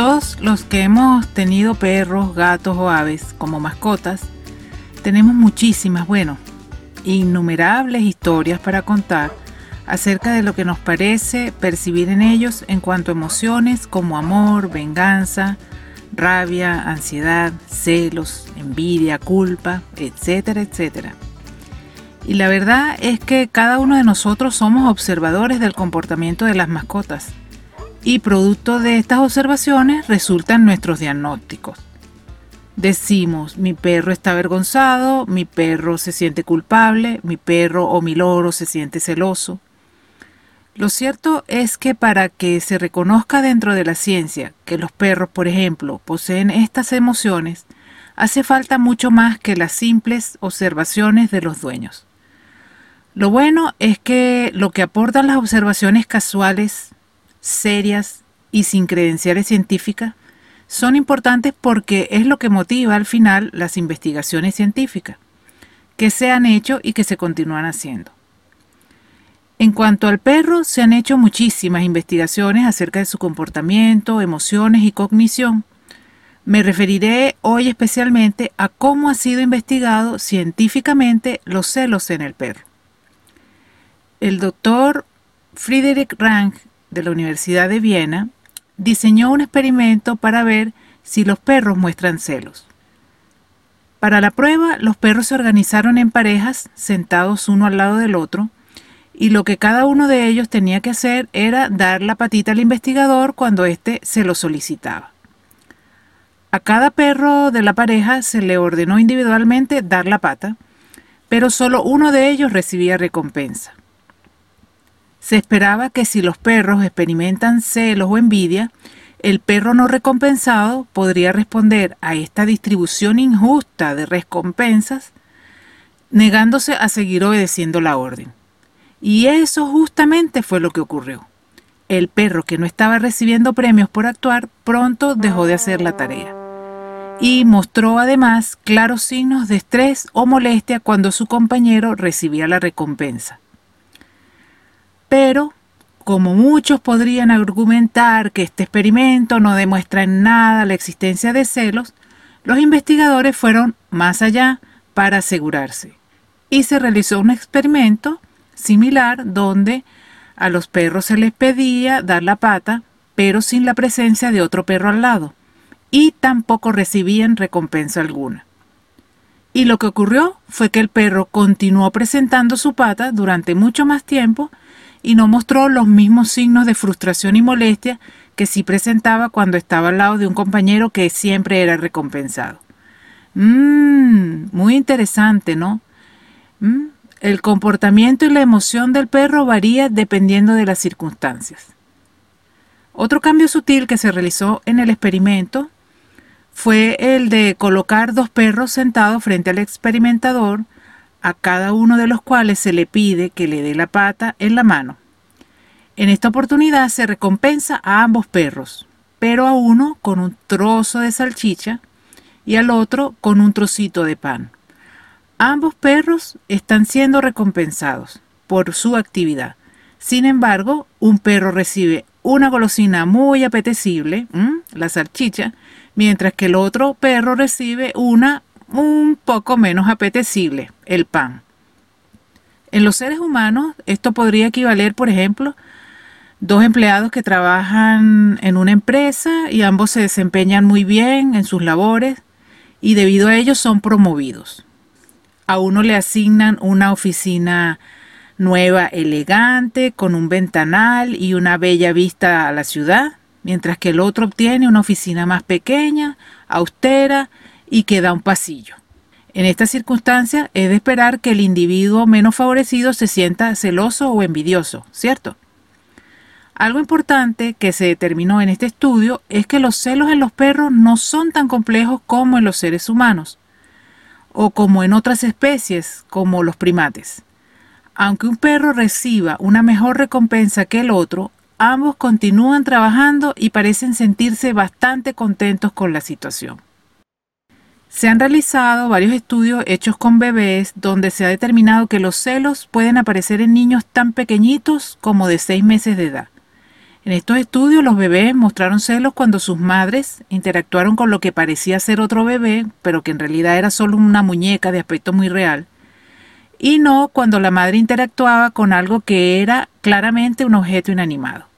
Todos los que hemos tenido perros, gatos o aves como mascotas, tenemos muchísimas, bueno, innumerables historias para contar acerca de lo que nos parece percibir en ellos en cuanto a emociones como amor, venganza, rabia, ansiedad, celos, envidia, culpa, etcétera, etcétera. Y la verdad es que cada uno de nosotros somos observadores del comportamiento de las mascotas y producto de estas observaciones resultan nuestros diagnósticos. Decimos, mi perro está avergonzado, mi perro se siente culpable, mi perro o mi loro se siente celoso. Lo cierto es que para que se reconozca dentro de la ciencia que los perros, por ejemplo, poseen estas emociones, hace falta mucho más que las simples observaciones de los dueños. Lo bueno es que lo que aportan las observaciones casuales serias y sin credenciales científicas son importantes porque es lo que motiva al final las investigaciones científicas que se han hecho y que se continúan haciendo. En cuanto al perro, se han hecho muchísimas investigaciones acerca de su comportamiento, emociones y cognición. Me referiré hoy especialmente a cómo ha sido investigado científicamente los celos en el perro. El doctor Friedrich Rang de la Universidad de Viena diseñó un experimento para ver si los perros muestran celos. Para la prueba, los perros se organizaron en parejas, sentados uno al lado del otro, y lo que cada uno de ellos tenía que hacer era dar la patita al investigador cuando éste se lo solicitaba. A cada perro de la pareja se le ordenó individualmente dar la pata, pero solo uno de ellos recibía recompensa. Se esperaba que si los perros experimentan celos o envidia, el perro no recompensado podría responder a esta distribución injusta de recompensas negándose a seguir obedeciendo la orden. Y eso justamente fue lo que ocurrió. El perro que no estaba recibiendo premios por actuar pronto dejó de hacer la tarea. Y mostró además claros signos de estrés o molestia cuando su compañero recibía la recompensa. Pero, como muchos podrían argumentar que este experimento no demuestra en nada la existencia de celos, los investigadores fueron más allá para asegurarse. Y se realizó un experimento similar donde a los perros se les pedía dar la pata, pero sin la presencia de otro perro al lado, y tampoco recibían recompensa alguna. Y lo que ocurrió fue que el perro continuó presentando su pata durante mucho más tiempo y no mostró los mismos signos de frustración y molestia que sí presentaba cuando estaba al lado de un compañero que siempre era recompensado. Mmm, muy interesante, ¿no? Mm, el comportamiento y la emoción del perro varía dependiendo de las circunstancias. Otro cambio sutil que se realizó en el experimento fue el de colocar dos perros sentados frente al experimentador a cada uno de los cuales se le pide que le dé la pata en la mano. En esta oportunidad se recompensa a ambos perros, pero a uno con un trozo de salchicha y al otro con un trocito de pan. Ambos perros están siendo recompensados por su actividad. Sin embargo, un perro recibe una golosina muy apetecible, la salchicha, mientras que el otro perro recibe una un poco menos apetecible, el pan. En los seres humanos, esto podría equivaler, por ejemplo, dos empleados que trabajan en una empresa y ambos se desempeñan muy bien en sus labores y debido a ello son promovidos. A uno le asignan una oficina nueva, elegante, con un ventanal y una bella vista a la ciudad, mientras que el otro obtiene una oficina más pequeña, austera y queda un pasillo. En estas circunstancias es de esperar que el individuo menos favorecido se sienta celoso o envidioso, ¿cierto? Algo importante que se determinó en este estudio es que los celos en los perros no son tan complejos como en los seres humanos o como en otras especies como los primates. Aunque un perro reciba una mejor recompensa que el otro, ambos continúan trabajando y parecen sentirse bastante contentos con la situación. Se han realizado varios estudios hechos con bebés donde se ha determinado que los celos pueden aparecer en niños tan pequeñitos como de 6 meses de edad. En estos estudios los bebés mostraron celos cuando sus madres interactuaron con lo que parecía ser otro bebé, pero que en realidad era solo una muñeca de aspecto muy real, y no cuando la madre interactuaba con algo que era claramente un objeto inanimado.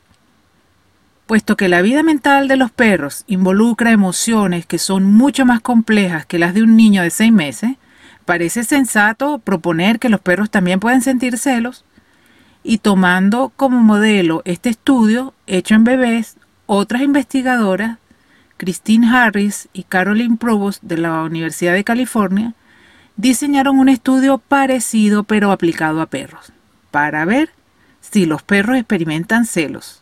Puesto que la vida mental de los perros involucra emociones que son mucho más complejas que las de un niño de seis meses, parece sensato proponer que los perros también pueden sentir celos y tomando como modelo este estudio hecho en bebés, otras investigadoras, Christine Harris y Caroline Provost de la Universidad de California, diseñaron un estudio parecido pero aplicado a perros, para ver si los perros experimentan celos.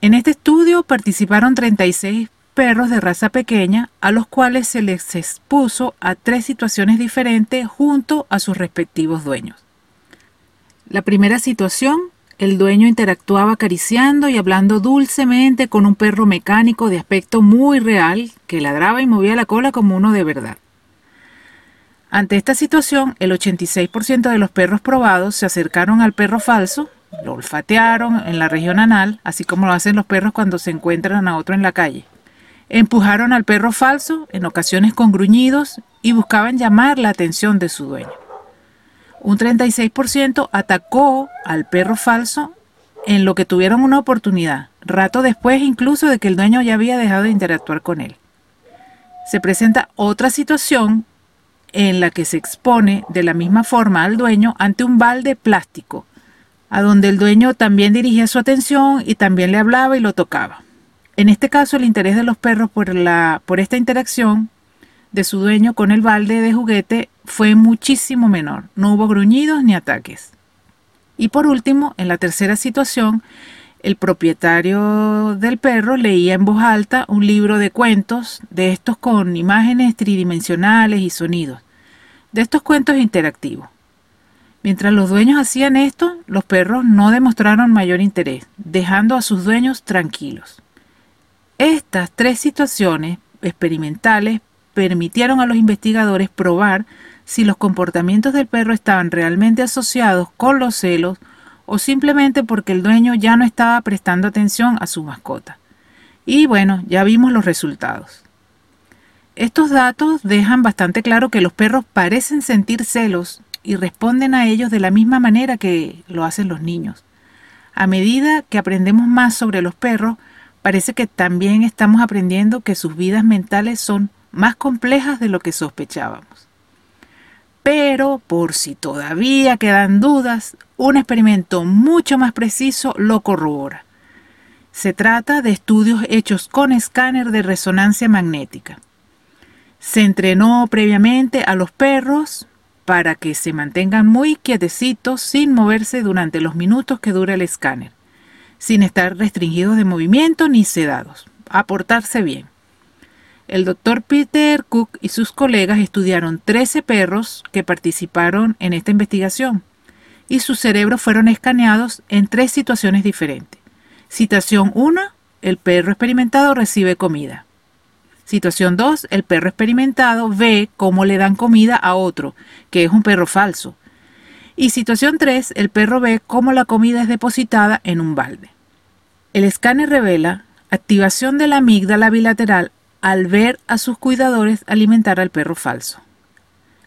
En este estudio participaron 36 perros de raza pequeña a los cuales se les expuso a tres situaciones diferentes junto a sus respectivos dueños. La primera situación, el dueño interactuaba acariciando y hablando dulcemente con un perro mecánico de aspecto muy real que ladraba y movía la cola como uno de verdad. Ante esta situación, el 86% de los perros probados se acercaron al perro falso lo olfatearon en la región anal, así como lo hacen los perros cuando se encuentran a otro en la calle. Empujaron al perro falso, en ocasiones con gruñidos, y buscaban llamar la atención de su dueño. Un 36% atacó al perro falso en lo que tuvieron una oportunidad, rato después incluso de que el dueño ya había dejado de interactuar con él. Se presenta otra situación en la que se expone de la misma forma al dueño ante un balde plástico a donde el dueño también dirigía su atención y también le hablaba y lo tocaba. En este caso, el interés de los perros por, la, por esta interacción de su dueño con el balde de juguete fue muchísimo menor. No hubo gruñidos ni ataques. Y por último, en la tercera situación, el propietario del perro leía en voz alta un libro de cuentos, de estos con imágenes tridimensionales y sonidos, de estos cuentos interactivos. Mientras los dueños hacían esto, los perros no demostraron mayor interés, dejando a sus dueños tranquilos. Estas tres situaciones experimentales permitieron a los investigadores probar si los comportamientos del perro estaban realmente asociados con los celos o simplemente porque el dueño ya no estaba prestando atención a su mascota. Y bueno, ya vimos los resultados. Estos datos dejan bastante claro que los perros parecen sentir celos y responden a ellos de la misma manera que lo hacen los niños. A medida que aprendemos más sobre los perros, parece que también estamos aprendiendo que sus vidas mentales son más complejas de lo que sospechábamos. Pero, por si todavía quedan dudas, un experimento mucho más preciso lo corrobora. Se trata de estudios hechos con escáner de resonancia magnética. Se entrenó previamente a los perros para que se mantengan muy quietecitos sin moverse durante los minutos que dura el escáner, sin estar restringidos de movimiento ni sedados, a portarse bien. El doctor Peter Cook y sus colegas estudiaron 13 perros que participaron en esta investigación y sus cerebros fueron escaneados en tres situaciones diferentes. Situación 1, el perro experimentado recibe comida. Situación 2. El perro experimentado ve cómo le dan comida a otro, que es un perro falso. Y situación 3. El perro ve cómo la comida es depositada en un balde. El escáner revela activación de la amígdala bilateral al ver a sus cuidadores alimentar al perro falso.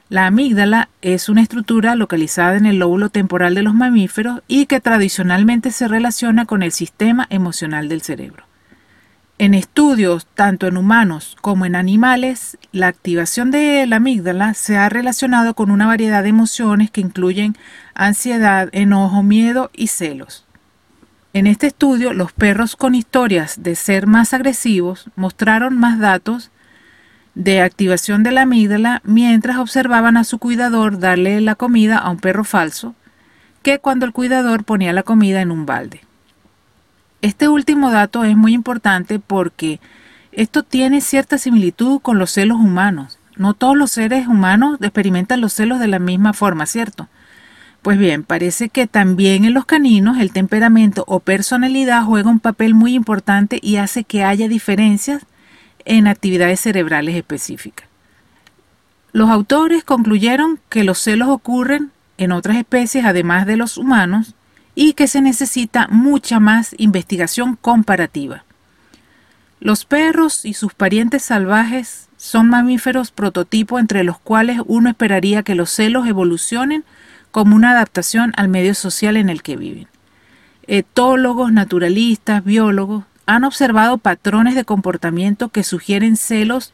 La amígdala es una estructura localizada en el lóbulo temporal de los mamíferos y que tradicionalmente se relaciona con el sistema emocional del cerebro. En estudios tanto en humanos como en animales, la activación de la amígdala se ha relacionado con una variedad de emociones que incluyen ansiedad, enojo, miedo y celos. En este estudio, los perros con historias de ser más agresivos mostraron más datos de activación de la amígdala mientras observaban a su cuidador darle la comida a un perro falso que cuando el cuidador ponía la comida en un balde. Este último dato es muy importante porque esto tiene cierta similitud con los celos humanos. No todos los seres humanos experimentan los celos de la misma forma, ¿cierto? Pues bien, parece que también en los caninos el temperamento o personalidad juega un papel muy importante y hace que haya diferencias en actividades cerebrales específicas. Los autores concluyeron que los celos ocurren en otras especies además de los humanos y que se necesita mucha más investigación comparativa. Los perros y sus parientes salvajes son mamíferos prototipo entre los cuales uno esperaría que los celos evolucionen como una adaptación al medio social en el que viven. Etólogos, naturalistas, biólogos han observado patrones de comportamiento que sugieren celos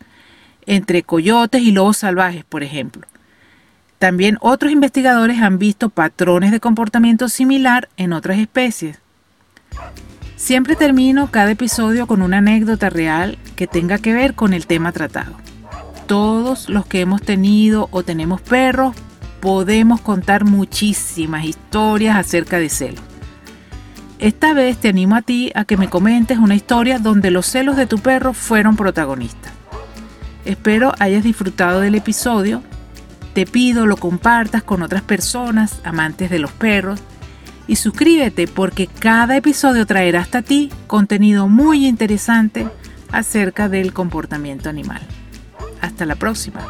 entre coyotes y lobos salvajes, por ejemplo. También otros investigadores han visto patrones de comportamiento similar en otras especies. Siempre termino cada episodio con una anécdota real que tenga que ver con el tema tratado. Todos los que hemos tenido o tenemos perros podemos contar muchísimas historias acerca de celos. Esta vez te animo a ti a que me comentes una historia donde los celos de tu perro fueron protagonistas. Espero hayas disfrutado del episodio. Te pido lo compartas con otras personas amantes de los perros y suscríbete porque cada episodio traerá hasta ti contenido muy interesante acerca del comportamiento animal. Hasta la próxima.